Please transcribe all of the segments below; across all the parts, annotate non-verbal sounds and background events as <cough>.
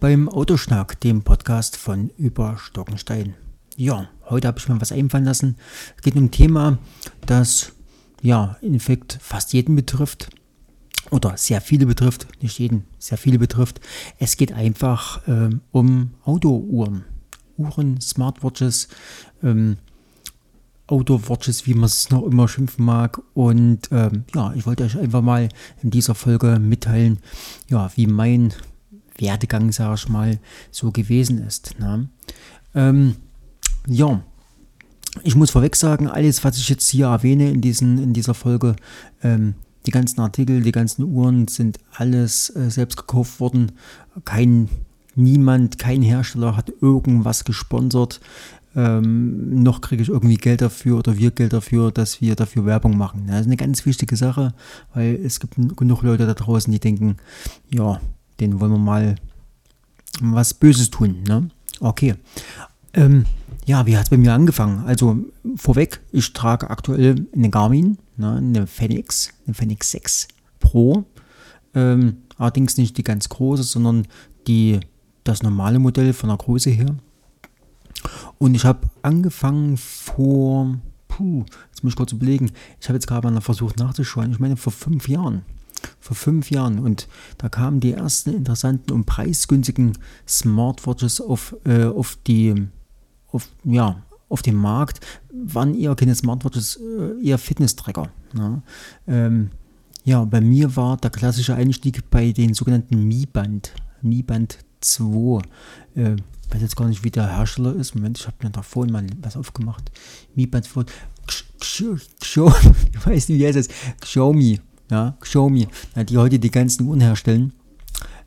Beim Autoschnack, dem Podcast von Über Stockenstein. Ja, heute habe ich mir was einfallen lassen. Es geht um ein Thema, das ja in Effekt fast jeden betrifft oder sehr viele betrifft, nicht jeden, sehr viele betrifft. Es geht einfach ähm, um Autouhren, Uhren, Smartwatches, ähm, Autowatches, wie man es noch immer schimpfen mag. Und ähm, ja, ich wollte euch einfach mal in dieser Folge mitteilen, ja, wie mein Werdegang, sage ich mal, so gewesen ist. Ne? Ähm, ja, ich muss vorweg sagen, alles, was ich jetzt hier erwähne in, diesen, in dieser Folge, ähm, die ganzen Artikel, die ganzen Uhren sind alles äh, selbst gekauft worden. Kein, niemand, kein Hersteller hat irgendwas gesponsert. Ähm, noch kriege ich irgendwie Geld dafür oder wir Geld dafür, dass wir dafür Werbung machen. Das ist eine ganz wichtige Sache, weil es gibt genug Leute da draußen, die denken, ja, den wollen wir mal was Böses tun. Ne? Okay. Ähm, ja, wie hat es bei mir angefangen? Also vorweg, ich trage aktuell eine Garmin, ne, eine Phoenix, eine Phoenix 6 Pro. Ähm, allerdings nicht die ganz große, sondern die, das normale Modell von der Größe her. Und ich habe angefangen vor, puh, jetzt muss ich kurz überlegen, ich habe jetzt gerade mal versucht nachzuschauen, ich meine vor fünf Jahren vor fünf Jahren und da kamen die ersten interessanten und preisgünstigen Smartwatches auf, äh, auf die auf, ja, auf dem Markt, waren eher keine Smartwatches, äh, eher Fitness-Tracker. Ja. Ähm, ja, bei mir war der klassische Einstieg bei den sogenannten Mi Band, Mi Band 2. Äh, ich weiß jetzt gar nicht, wie der Hersteller ist. Moment, ich habe mir da vorhin mal was aufgemacht. Mi Band 2. Xiaomi, <laughs> ich weiß nicht, wie heißt das? Xiaomi ja, Xiaomi, die heute die ganzen Uhren herstellen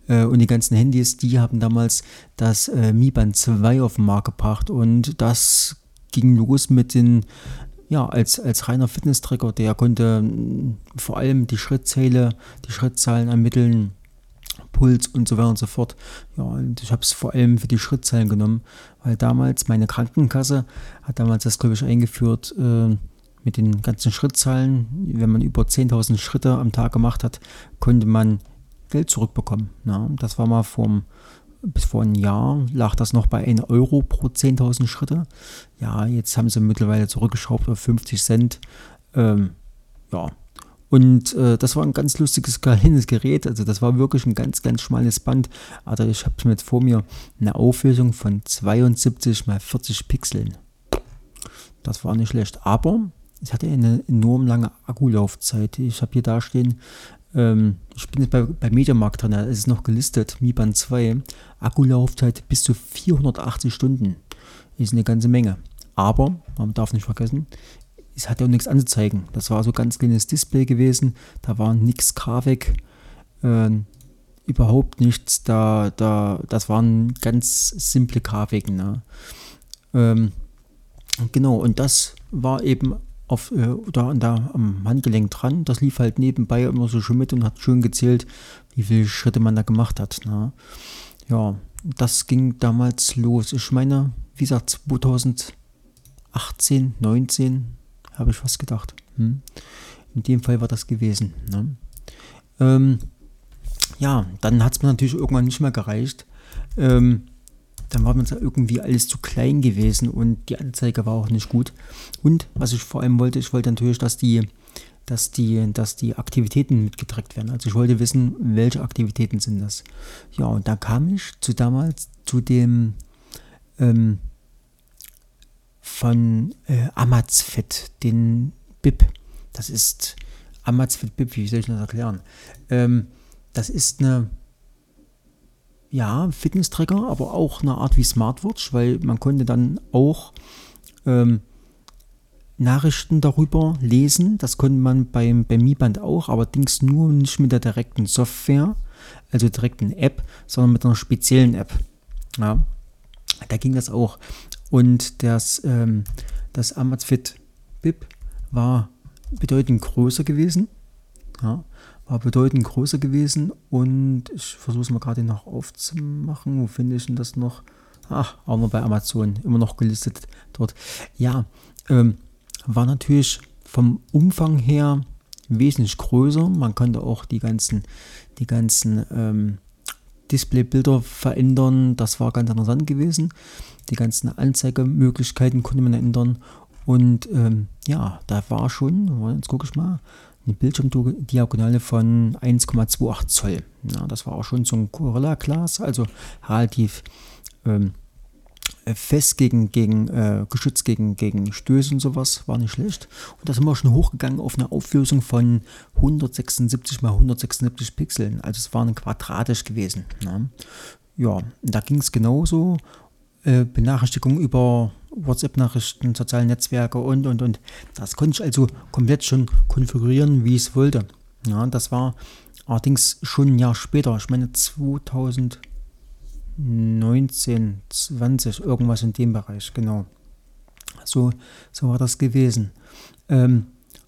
äh, und die ganzen Handys, die haben damals das äh, Mi Band 2 auf den Markt gebracht und das ging los mit den, ja, als, als reiner Fitness-Tracker, der konnte mh, vor allem die Schrittzähle, die Schrittzahlen ermitteln, Puls und so weiter und so fort. Ja, und ich habe es vor allem für die Schrittzahlen genommen, weil damals meine Krankenkasse hat damals das, glaube ich, eingeführt, äh, mit den ganzen Schrittzahlen, wenn man über 10.000 Schritte am Tag gemacht hat, konnte man Geld zurückbekommen. Ja, das war mal vor, bis vor einem Jahr, lag das noch bei 1 Euro pro 10.000 Schritte. Ja, jetzt haben sie mittlerweile zurückgeschraubt auf 50 Cent. Ähm, ja, und äh, das war ein ganz lustiges, kleines Gerät. Also das war wirklich ein ganz, ganz schmales Band. Also ich habe jetzt vor mir eine Auflösung von 72 mal 40 Pixeln. Das war nicht schlecht. Aber es hatte eine enorm lange Akkulaufzeit. Ich habe hier da stehen, ähm, ich bin jetzt bei, bei Mediamarkt drin, es ist noch gelistet, Mi Band 2, Akkulaufzeit bis zu 480 Stunden. Ist eine ganze Menge. Aber, man darf nicht vergessen, es hat ja auch nichts anzuzeigen. Das war so ein ganz kleines Display gewesen, da war nichts Grafik, äh, überhaupt nichts. Da, da, das waren ganz simple Grafiken. Ne? Ähm, genau, und das war eben auf, äh, da, da am Handgelenk dran. Das lief halt nebenbei immer so schön mit und hat schön gezählt, wie viele Schritte man da gemacht hat. Ne? Ja, das ging damals los. Ich meine, wie gesagt, 2018, 19 habe ich fast gedacht. Hm? In dem Fall war das gewesen. Ne? Ähm, ja, dann hat es mir natürlich irgendwann nicht mehr gereicht. Ähm, dann war mir das irgendwie alles zu klein gewesen und die Anzeige war auch nicht gut. Und was ich vor allem wollte, ich wollte natürlich, dass die, dass die, dass die Aktivitäten mitgetrackt werden. Also ich wollte wissen, welche Aktivitäten sind das. Ja, und da kam ich zu damals zu dem ähm, von äh, Amazfit, den BIP. Das ist Amazfit BIP, wie soll ich das erklären? Ähm, das ist eine ja, Fitness-Tracker, aber auch eine Art wie Smartwatch, weil man konnte dann auch ähm, Nachrichten darüber lesen. Das konnte man beim, beim Mi Band auch, allerdings nur nicht mit der direkten Software, also direkten App, sondern mit einer speziellen App. Ja, da ging das auch. Und das, ähm, das Amazfit BIP war bedeutend größer gewesen. Ja, war bedeutend größer gewesen und ich versuche es mal gerade noch aufzumachen. Wo finde ich denn das noch? Ach, auch noch bei Amazon, immer noch gelistet dort. Ja, ähm, war natürlich vom Umfang her wesentlich größer. Man konnte auch die ganzen, die ganzen ähm, Displaybilder verändern. Das war ganz interessant gewesen. Die ganzen Anzeigemöglichkeiten konnte man ändern. Und ähm, ja, da war schon, jetzt gucke ich mal, eine Bildschirmdiagonale von 1,28 Zoll. Ja, das war auch schon so ein Gorilla Glas, also relativ ähm, fest gegen, gegen äh, geschützt gegen, gegen Stöße und sowas, war nicht schlecht. Und da sind wir schon hochgegangen auf eine Auflösung von 176 mal 176 Pixeln. Also es war ein quadratisch gewesen. Ne? Ja, da ging es genauso. Äh, Benachrichtigungen über WhatsApp-Nachrichten, soziale Netzwerke und und und. Das konnte ich also komplett schon konfigurieren, wie ich es wollte. Ja, das war allerdings schon ein Jahr später. Ich meine 2000 19, 20, irgendwas in dem Bereich, genau. So, so war das gewesen. Ähm,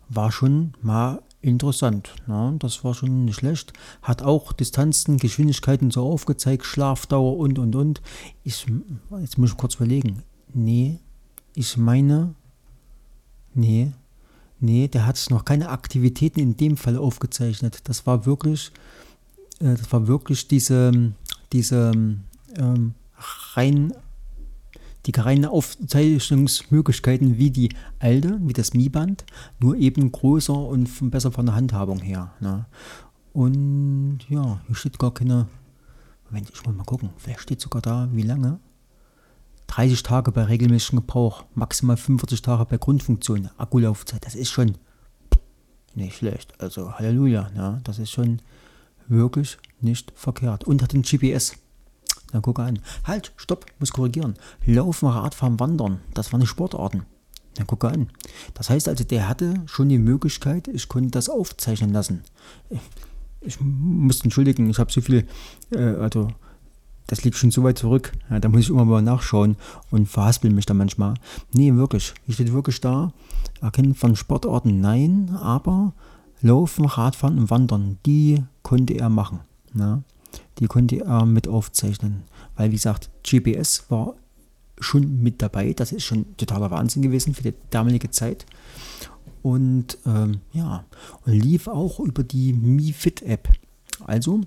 war schon mal interessant. Ne? Das war schon nicht schlecht. Hat auch Distanzen, Geschwindigkeiten so aufgezeigt, Schlafdauer und und und. Ich, jetzt muss ich kurz überlegen. Nee, ich meine, nee, nee, der hat noch keine Aktivitäten in dem Fall aufgezeichnet. Das war wirklich, äh, das war wirklich diese, diese ähm, rein die reinen Aufzeichnungsmöglichkeiten wie die alte, wie das Mi-Band, nur eben größer und besser von der Handhabung her. Ne? Und ja, hier steht gar keine. Moment, ich muss mal gucken. Vielleicht steht sogar da, wie lange. 30 Tage bei regelmäßigem Gebrauch, maximal 45 Tage bei Grundfunktion, Akkulaufzeit. Das ist schon nicht schlecht. Also Halleluja, ne? das ist schon wirklich nicht verkehrt. Und hat den GPS. Dann gucke an. Halt, stopp, muss korrigieren. Laufen, Radfahren, Wandern. Das waren die Sportarten. Dann gucke an. Das heißt also, der hatte schon die Möglichkeit, ich konnte das aufzeichnen lassen. Ich muss entschuldigen, ich habe so viel, äh, also das liegt schon so weit zurück. Ja, da muss ich immer mal nachschauen und verhaspel mich da manchmal. Nee, wirklich. Ich steht wirklich da. Erkennen von Sportarten nein, aber Laufen, Radfahren und Wandern, die konnte er machen. Ja die konnte er mit aufzeichnen. Weil, wie gesagt, GPS war schon mit dabei. Das ist schon totaler Wahnsinn gewesen für die damalige Zeit. Und ähm, ja, und lief auch über die Mi Fit App. Also,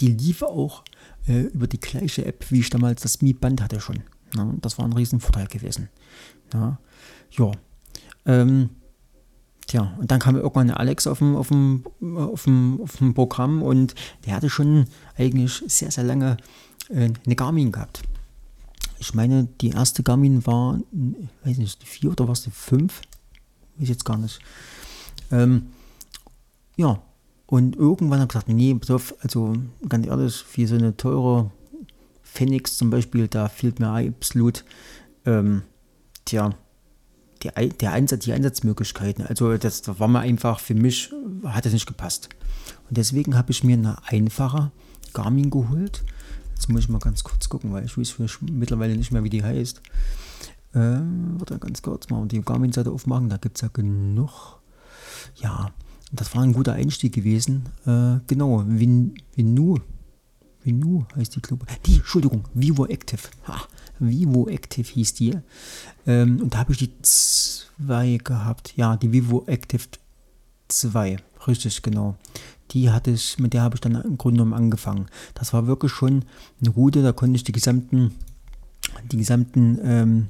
die lief auch äh, über die gleiche App, wie ich damals das Mi Band hatte schon. Ja, das war ein Riesenvorteil gewesen. Ja, ja. Ähm, Tja, und dann kam irgendwann Alex auf dem, auf, dem, auf, dem, auf dem Programm und der hatte schon eigentlich sehr, sehr lange äh, eine Garmin gehabt. Ich meine, die erste Garmin war, weiß nicht, die 4 oder was die 5? Weiß jetzt gar nicht. Ähm, ja, und irgendwann habe ich gesagt, nee, also ganz ehrlich, für so eine teure Phoenix zum Beispiel, da fehlt mir absolut, ähm, tja, die, der Einsatz, die Einsatzmöglichkeiten. Also das, war mir einfach, für mich hat es nicht gepasst. Und deswegen habe ich mir eine einfache Garmin geholt. Jetzt muss ich mal ganz kurz gucken, weil ich weiß mittlerweile nicht mehr, wie die heißt. Ähm, warte ganz kurz mal die Garmin-Seite aufmachen, da gibt es ja genug. Ja, das war ein guter Einstieg gewesen. Äh, genau, Vin, Vinu, Vinu heißt die Club. Die, Entschuldigung, Vivo Active. Ha, Vivo Active hieß die. Ähm, und da habe ich die zwei gehabt. Ja, die Vivo Active 2. Richtig, genau. Die hatte ich, mit der habe ich dann im Grunde genommen angefangen. Das war wirklich schon eine gute, da konnte ich die gesamten, die gesamten, ähm,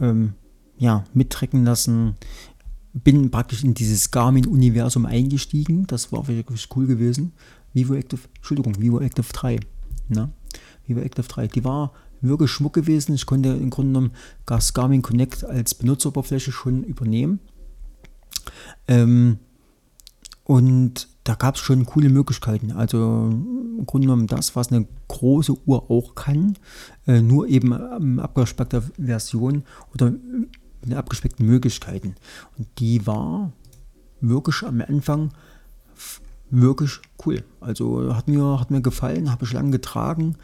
ähm, ja, mittrecken lassen. Bin praktisch in dieses Garmin-Universum eingestiegen. Das war wirklich cool gewesen. Vivo Active, Entschuldigung, Vivo Active 3. Ne? Vivo Active 3. Die war wirklich Schmuck gewesen. Ich konnte im Grunde genommen das Garmin Connect als Benutzeroberfläche schon übernehmen. Ähm, und da gab es schon coole Möglichkeiten. Also im Grunde genommen das, was eine große Uhr auch kann, äh, nur eben in abgespeckter Version oder mit abgespeckten Möglichkeiten. Und die war wirklich am Anfang wirklich cool. Also hat mir, hat mir gefallen, habe ich lange getragen.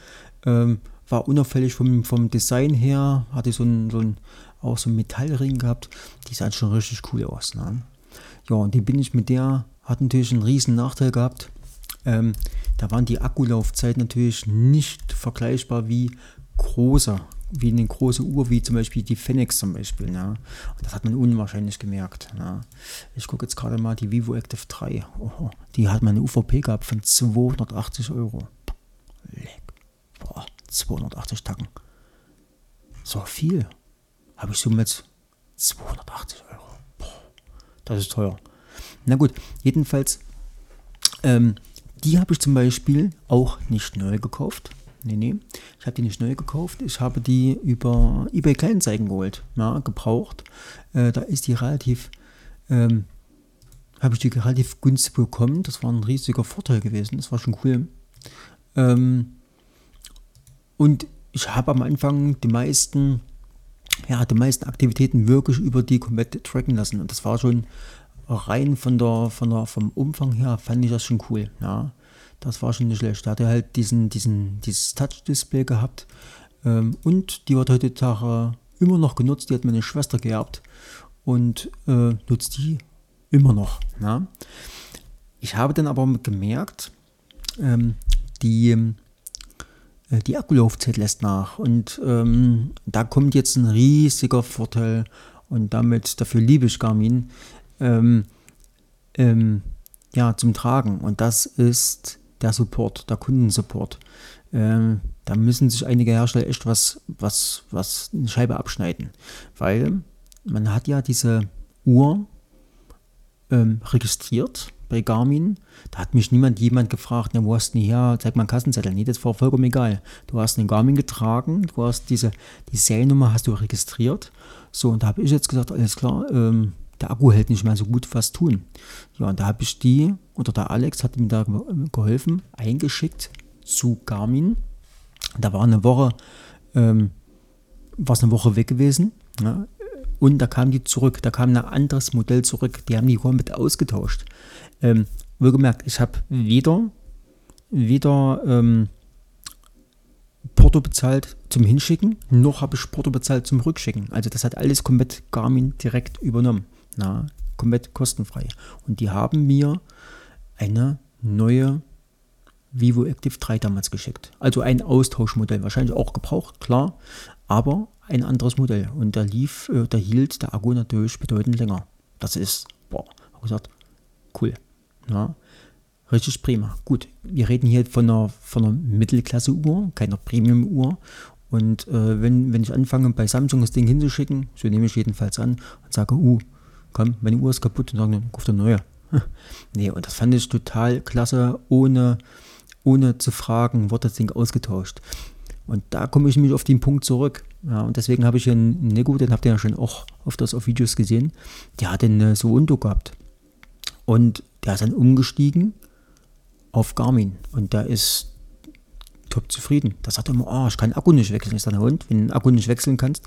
Ähm, war unauffällig vom, vom Design her, hatte so ein, so ein, auch so ein Metallring gehabt, die sah schon richtig cool aus. Ne? Ja, und die bin ich mit der, hat natürlich einen riesen Nachteil gehabt. Ähm, da waren die Akkulaufzeit natürlich nicht vergleichbar wie große, wie eine große Uhr, wie zum Beispiel die Fenix zum Beispiel. Ne? Und das hat man unwahrscheinlich gemerkt. Ne? Ich gucke jetzt gerade mal die Vivo Active 3. Oh, die hat meine UVP gehabt von 280 Euro. 280 Tacken. So viel. Habe ich somit 280 Euro. Boah, das ist teuer. Na gut, jedenfalls, ähm, die habe ich zum Beispiel auch nicht neu gekauft. Nee, nee. Ich habe die nicht neu gekauft. Ich habe die über eBay Kleinanzeigen geholt. Ja, gebraucht. Äh, da ist die relativ, ähm, habe ich die relativ günstig bekommen. Das war ein riesiger Vorteil gewesen. Das war schon cool. Ähm, und ich habe am Anfang die meisten, ja, die meisten Aktivitäten wirklich über die komplett tracken lassen. Und das war schon rein von der, von der, vom Umfang her, fand ich das schon cool. Ja. Das war schon nicht schlecht. Da hat er halt diesen, diesen, dieses Touch-Display gehabt. Ähm, und die wird heutzutage immer noch genutzt. Die hat meine Schwester geerbt und äh, nutzt die immer noch. Ja. Ich habe dann aber gemerkt, ähm, die, äh, die Akkulaufzeit lässt nach. Und ähm, da kommt jetzt ein riesiger Vorteil. Und damit, dafür liebe ich Garmin, ähm, ähm, ja, zum Tragen. Und das ist der Support, der Kundensupport. Ähm, da müssen sich einige Hersteller echt was, was, was eine Scheibe abschneiden. Weil man hat ja diese Uhr ähm, registriert bei Garmin. Da hat mich niemand jemand gefragt, na, wo hast du denn hier, zeig mal einen Kassenzettel. Nee, das war vollkommen egal. Du hast einen Garmin getragen, du hast diese, die Seriennummer hast du registriert. So, und da habe ich jetzt gesagt, alles klar, ähm, der Akku hält nicht mehr so gut, was tun. Ja, und da habe ich die, oder der Alex hat mir da geholfen, eingeschickt zu Garmin. Da war eine Woche, ähm, war es eine Woche weg gewesen. Ja, und da kam die zurück, da kam ein anderes Modell zurück, die haben die komplett ausgetauscht. Ähm, wohlgemerkt, ich habe weder, weder ähm, Porto bezahlt zum Hinschicken, noch habe ich Porto bezahlt zum Rückschicken. Also das hat alles komplett Garmin direkt übernommen. Na, komplett kostenfrei. Und die haben mir eine neue Vivo Active 3 damals geschickt. Also ein Austauschmodell, wahrscheinlich auch gebraucht, klar, aber ein anderes Modell. Und da lief, äh, da hielt der Akku natürlich bedeutend länger. Das ist, boah, habe gesagt, cool. Ja, richtig prima. Gut, wir reden hier von einer, von einer Mittelklasse-Uhr, keiner Premium-Uhr. Und äh, wenn, wenn ich anfange, bei Samsung das Ding hinzuschicken, so nehme ich jedenfalls an und sage, uh, komm, meine Uhr ist kaputt und sagen, kauf eine neue. <laughs> nee, und das fand ich total klasse, ohne, ohne zu fragen, wurde das Ding ausgetauscht. Und da komme ich mich auf den Punkt zurück. Ja, und deswegen habe ich einen Nego, den habt ihr ja schon auch öfters auf Videos gesehen, der hat einen so Undo gehabt. Und der ist dann umgestiegen auf Garmin. Und der ist top zufrieden. Da sagt er immer, oh, ich kann Akku nicht wechseln. Ich sage, und wenn du den Akku nicht wechseln kannst,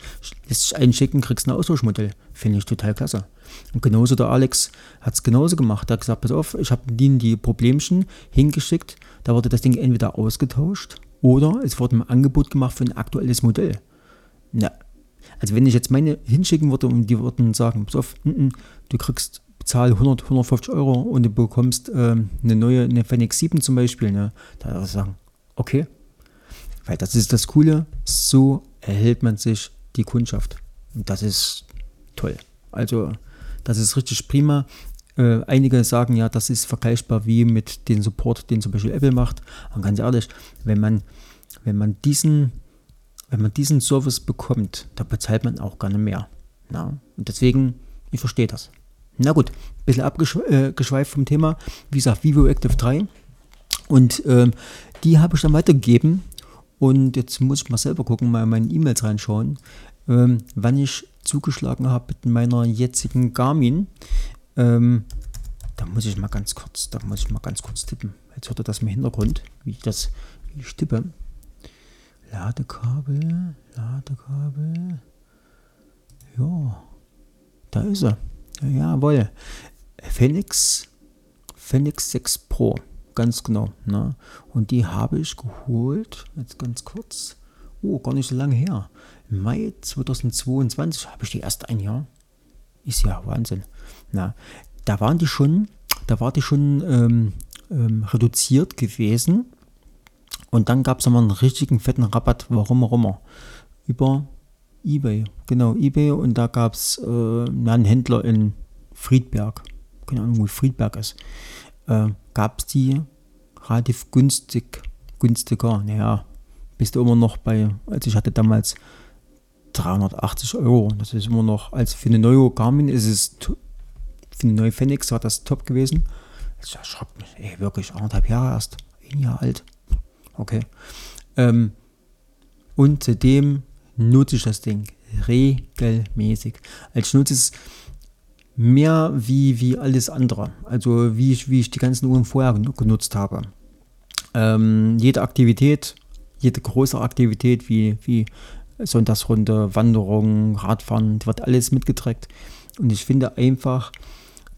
lässt sich einschicken, kriegst ein Austauschmodell. Finde ich total klasse. Und genauso der Alex hat es genauso gemacht. Er hat gesagt, pass auf, ich habe denen die Problemchen hingeschickt. Da wurde das Ding entweder ausgetauscht oder es wurde ein Angebot gemacht für ein aktuelles Modell. Na, also wenn ich jetzt meine hinschicken würde und die würden sagen, pass auf, n -n, du kriegst zahl 100, 150 Euro und du bekommst ähm, eine neue, eine Fenix 7 zum Beispiel, ne? da würde ich sagen, Okay. Weil das ist das Coole, so erhält man sich die Kundschaft. Und das ist toll. Also, das ist richtig prima. Äh, einige sagen ja, das ist vergleichbar wie mit dem Support, den zum Beispiel Apple macht. Und ganz ehrlich, wenn man, wenn man diesen, wenn man diesen Service bekommt, da bezahlt man auch gerne mehr. Na? Und deswegen, ich verstehe das. Na gut, ein bisschen abgeschweift äh, vom Thema. Wie gesagt, Vivo Active 3. Und ähm, die habe ich dann weitergegeben. Und jetzt muss ich mal selber gucken, mal in meine E-Mails reinschauen, ähm, wann ich zugeschlagen habe mit meiner jetzigen Garmin. Ähm, da muss ich mal ganz kurz, da muss ich mal ganz kurz tippen. Jetzt hört ihr das im Hintergrund, wie ich das, wie ich tippe. Ladekabel, Ladekabel. Ja, da ist er. Jawohl. Phoenix, Phoenix 6 Pro. Ganz genau. Ne? Und die habe ich geholt, jetzt ganz kurz, oh, gar nicht so lange her. Im Mai 2022 habe ich die erst ein Jahr. Ist ja Wahnsinn. Na, da waren die schon, da war die schon ähm, ähm, reduziert gewesen. Und dann gab es nochmal einen richtigen fetten Rabatt, warum auch immer. Über Ebay, genau, Ebay. Und da gab es äh, einen Händler in Friedberg. Keine Ahnung, wo Friedberg ist äh, gab es die relativ günstig, günstiger, naja, bist du immer noch bei, also ich hatte damals 380 Euro. Das ist immer noch, als für eine neue Garmin ist es, für eine neue Phoenix war das top gewesen. Das erschreckt mich, ey, wirklich, anderthalb Jahre erst, ein Jahr alt. Okay. Ähm, und seitdem nutze ich das Ding regelmäßig. Also ich nutze es mehr wie, wie alles andere. Also wie ich, wie ich die ganzen Uhren vorher genutzt habe. Ähm, jede Aktivität, jede große Aktivität wie, wie Sonntagsrunde, Wanderung, Radfahren, wird alles mitgetrackt. Und ich finde einfach,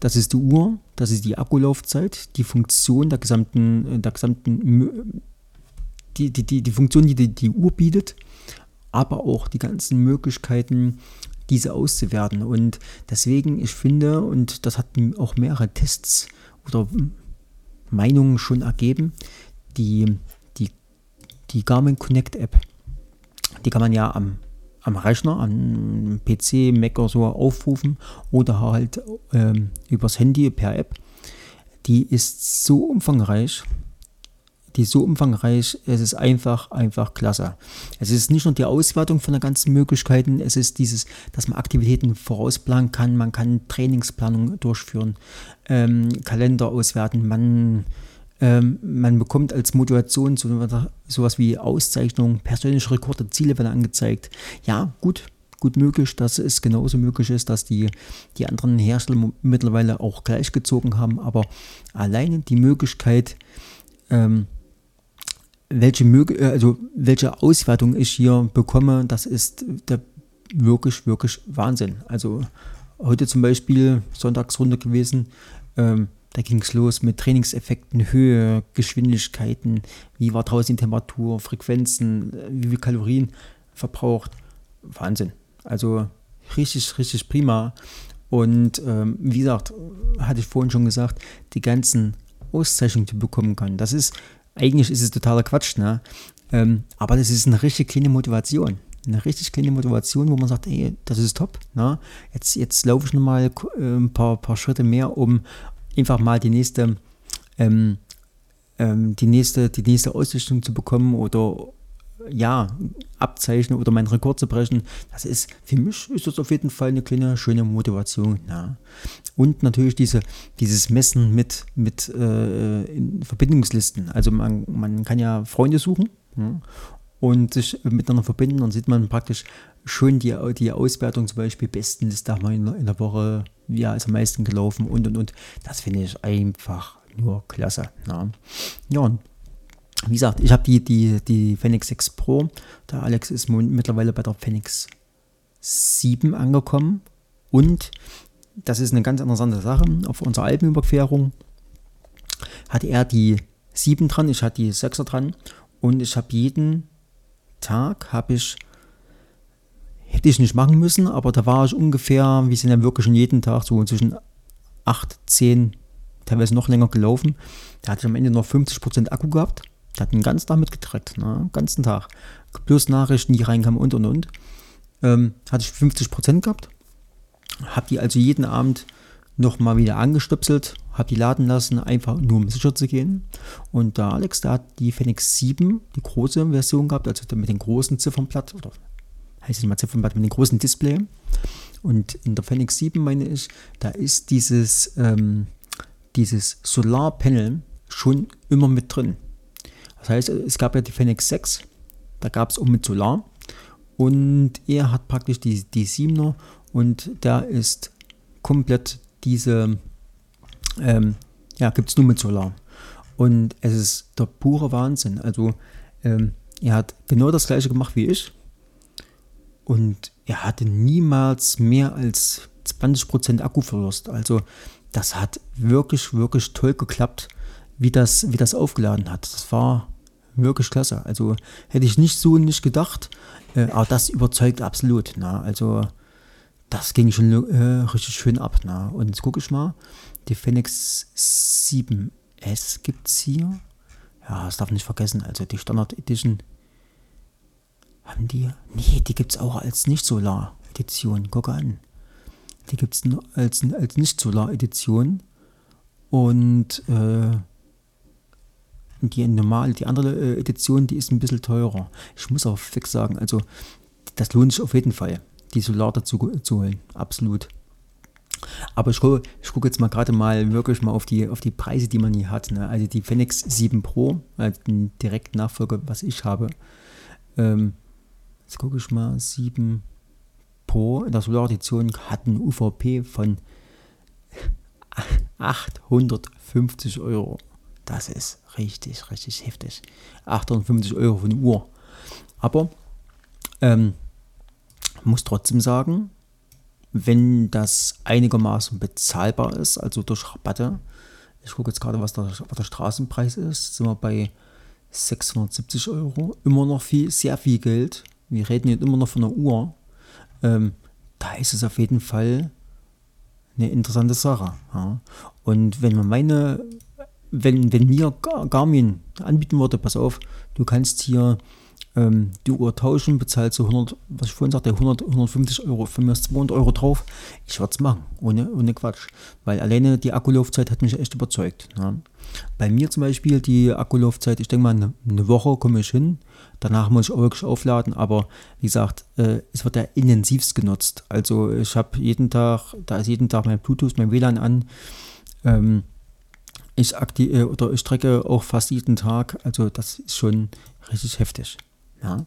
das ist die Uhr, das ist die Akkulaufzeit, die Funktion der gesamten, der gesamten die, die, die, die Funktion, die, die die Uhr bietet, aber auch die ganzen Möglichkeiten, diese auszuwerten. Und deswegen, ich finde, und das hat auch mehrere Tests oder Meinungen schon ergeben, die, die, die Garmin Connect App die kann man ja am, am Rechner, am PC, Mac oder so aufrufen oder halt ähm, übers Handy per App. Die ist so umfangreich, die so umfangreich, es ist einfach, einfach klasse. Es ist nicht nur die Auswertung von den ganzen Möglichkeiten, es ist dieses, dass man Aktivitäten vorausplanen kann, man kann Trainingsplanung durchführen, ähm, Kalender auswerten, man ähm, man bekommt als Motivation so, sowas wie Auszeichnung, persönliche Rekorde, Ziele werden angezeigt. Ja, gut, gut möglich, dass es genauso möglich ist, dass die, die anderen Hersteller mittlerweile auch gleichgezogen haben, aber alleine die Möglichkeit, ähm, welche, äh, also welche Auswertung ich hier bekomme, das ist der wirklich, wirklich Wahnsinn. Also heute zum Beispiel Sonntagsrunde gewesen. Ähm, da ging es los mit Trainingseffekten, Höhe, Geschwindigkeiten, wie war draußen die Temperatur, Frequenzen, wie viel Kalorien verbraucht. Wahnsinn. Also richtig, richtig prima. Und ähm, wie gesagt, hatte ich vorhin schon gesagt, die ganzen Auszeichnungen, die bekommen kann. Das ist, eigentlich ist es totaler Quatsch, ne? Ähm, aber das ist eine richtig kleine Motivation. Eine richtig kleine Motivation, wo man sagt, ey, das ist top. Ne? Jetzt, jetzt laufe ich nochmal ein paar, paar Schritte mehr, um, einfach mal die nächste, ähm, ähm, die nächste, die nächste Ausrichtung zu bekommen oder ja, abzeichnen oder meinen Rekord zu brechen. Das ist, für mich ist das auf jeden Fall eine kleine, schöne Motivation. Ja. Und natürlich diese, dieses Messen mit, mit äh, Verbindungslisten. Also man, man kann ja Freunde suchen ja, und sich miteinander verbinden. Dann sieht man praktisch schon die, die Auswertung, zum Beispiel Bestenliste haben wir in, in der Woche, ja, ist am meisten gelaufen und und und. Das finde ich einfach nur klasse. Ja, ja wie gesagt, ich habe die, die, die Phoenix 6 Pro. Der Alex ist mittlerweile bei der Phoenix 7 angekommen. Und das ist eine ganz interessante Sache. Auf unserer Alpenüberquerung hat er die 7 dran, ich hatte die 6er dran. Und ich habe jeden Tag habe ich hätte ich nicht machen müssen, aber da war ich ungefähr, wie sind ja wirklich schon jeden Tag so zwischen 8, 10, teilweise noch länger gelaufen. Da hatte ich am Ende noch 50% Akku gehabt. Der hat den ganzen Tag mitgetrackt, ne? ganzen Tag. Plus Nachrichten, die reinkamen und und und. Ähm, hatte ich 50% gehabt. Habe die also jeden Abend nochmal wieder angestöpselt, habe die laden lassen, einfach nur um sicher zu gehen. Und der Alex, der hat die Phoenix 7, die große Version gehabt, also mit den großen Ziffernblatt, oder heißt es mal Ziffernblatt mit dem großen Display. Und in der Phoenix 7 meine ich, da ist dieses, ähm, dieses Solarpanel schon immer mit drin. Das heißt, es gab ja die Phoenix 6, da gab es auch mit Solar. Und er hat praktisch die, die 7er und da ist komplett diese, ähm, ja, gibt es nur mit Solar. Und es ist der pure Wahnsinn. Also, ähm, er hat genau das gleiche gemacht wie ich. Und er hatte niemals mehr als 20% Akkuverlust. Also, das hat wirklich, wirklich toll geklappt, wie das, wie das aufgeladen hat. Das war wirklich klasse. Also, hätte ich nicht so nicht gedacht. Äh, aber das überzeugt absolut. Na? Also, das ging schon äh, richtig schön ab. Na? Und jetzt gucke ich mal, die Phoenix 7S gibt es hier. Ja, das darf nicht vergessen. Also die Standard Edition. Haben die? Nee, die gibt es auch als Nicht-Solar-Edition. Gucke an. Die gibt es als, als Nicht-Solar-Edition. Und äh, die normale, die andere äh, Edition, die ist ein bisschen teurer. Ich muss auch fix sagen, also das lohnt sich auf jeden Fall, die Solar dazu zu holen. Absolut. Aber ich gucke ich guck jetzt mal gerade mal wirklich mal auf die, auf die Preise, die man hier hat. Ne? Also die Fenix 7 Pro, also den direkten Nachfolger, was ich habe. Ähm, jetzt gucke ich mal, 7 Pro in der Solar-Edition hat ein UVP von <laughs> 850 Euro. Das ist richtig, richtig heftig. 850 Euro für eine Uhr. Aber ähm, muss trotzdem sagen, wenn das einigermaßen bezahlbar ist, also durch Rabatte, ich gucke jetzt gerade, was der, was der Straßenpreis ist, sind wir bei 670 Euro, immer noch viel, sehr viel Geld. Wir reden jetzt immer noch von einer Uhr. Ähm, da ist es auf jeden Fall eine interessante Sache. Ja. Und wenn man meine, wenn, wenn mir Garmin anbieten würde, pass auf, du kannst hier ähm, die Uhr tauschen, bezahlt so 100, was ich vorhin sagte, 100, 150 Euro, von mir ist 200 Euro drauf. Ich würde es machen, ohne, ohne Quatsch. Weil alleine die Akkulaufzeit hat mich echt überzeugt. Ja. Bei mir zum Beispiel die Akkulaufzeit, ich denke mal, eine, eine Woche komme ich hin. Danach muss ich auch wirklich aufladen, aber wie gesagt, äh, es wird ja intensivst genutzt. Also ich habe jeden Tag, da ist jeden Tag mein Bluetooth, mein WLAN an. Ähm, ich aktive äh, oder ich strecke auch fast jeden Tag. Also das ist schon richtig heftig. Ja.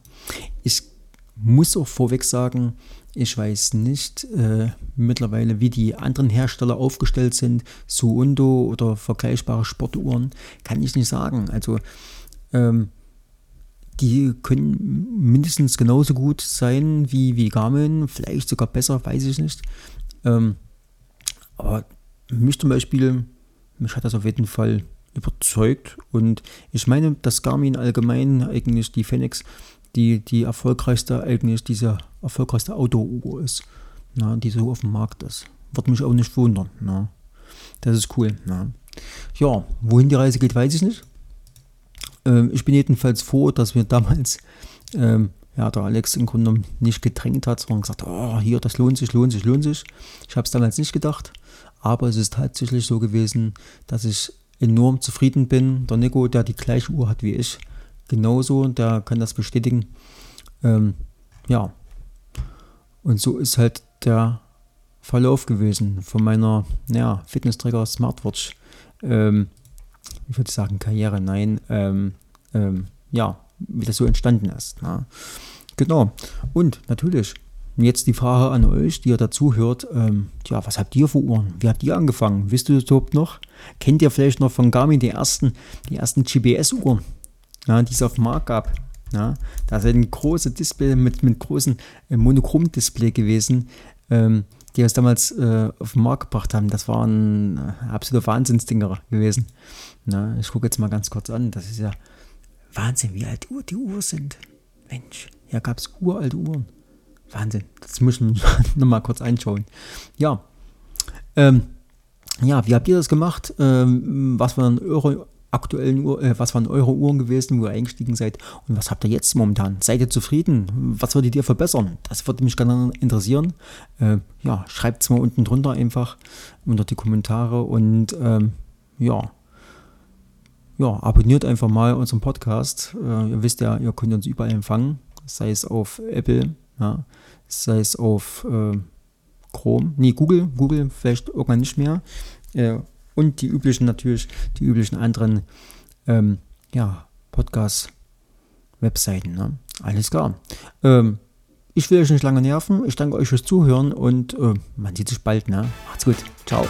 Ich muss auch vorweg sagen, ich weiß nicht äh, mittlerweile, wie die anderen Hersteller aufgestellt sind, Suundo oder vergleichbare Sportuhren, kann ich nicht sagen. Also ähm, die können mindestens genauso gut sein wie, wie Garmin, vielleicht sogar besser, weiß ich nicht. Ähm, aber mich zum Beispiel, mich hat das auf jeden Fall überzeugt und ich meine, dass Garmin allgemein eigentlich die Fenix die, die erfolgreichste, eigentlich diese erfolgreichste Auto-Uhr ist, na, die so auf dem Markt ist. Wird mich auch nicht wundern. Na. Das ist cool. Na. Ja, wohin die Reise geht, weiß ich nicht. Ähm, ich bin jedenfalls froh, dass wir damals, ähm, ja, der Alex im Grunde genommen nicht gedrängt hat, sondern gesagt, oh, hier, das lohnt sich, lohnt sich, lohnt sich. Ich habe es damals nicht gedacht, aber es ist tatsächlich so gewesen, dass ich enorm zufrieden bin. Der Nico, der die gleiche Uhr hat wie ich, genauso, der kann das bestätigen. Ähm, ja, und so ist halt der Verlauf gewesen von meiner ja, Fitnessträger Smartwatch. Ähm, ich würde sagen Karriere, nein, ähm, ähm, ja, wie das so entstanden ist. Na. Genau. Und natürlich, jetzt die Frage an euch, die ihr dazu hört, ähm, ja, was habt ihr für Uhren? Wie habt ihr angefangen? Wisst ihr das überhaupt noch? Kennt ihr vielleicht noch von Garmin die ersten, die ersten GPS-Uhren? ja, die es auf dem Markt gab. Ja, da ist ein großes Display mit, mit großen äh, Monochrom-Display gewesen, ähm, die es damals äh, auf den Markt gebracht haben. Das waren äh, absolute Wahnsinnsdinger gewesen. Na, ich gucke jetzt mal ganz kurz an. Das ist ja Wahnsinn, wie alt die Uhr sind. Mensch, hier gab es uralte Uhren. Wahnsinn. Das müssen wir <laughs> nochmal kurz einschauen. Ja. Ähm, ja, wie habt ihr das gemacht? Ähm, was waren eure aktuellen Uhr, äh, was waren eure Uhren gewesen, wo ihr eingestiegen seid und was habt ihr jetzt momentan? Seid ihr zufrieden? Was würdet ihr verbessern? Das würde mich gerne interessieren. Äh, ja, schreibt es mal unten drunter einfach unter die Kommentare und ähm, ja. Ja, abonniert einfach mal unseren Podcast. Äh, ihr wisst ja, ihr könnt uns überall empfangen, sei es auf Apple, ja, sei es auf äh, Chrome, nee, Google, Google vielleicht irgendwann nicht mehr. Äh, und die üblichen natürlich, die üblichen anderen ähm, ja, Podcast-Webseiten. Ne? Alles klar. Ähm, ich will euch nicht lange nerven. Ich danke euch fürs Zuhören und äh, man sieht sich bald. Ne? Macht's gut. Ciao.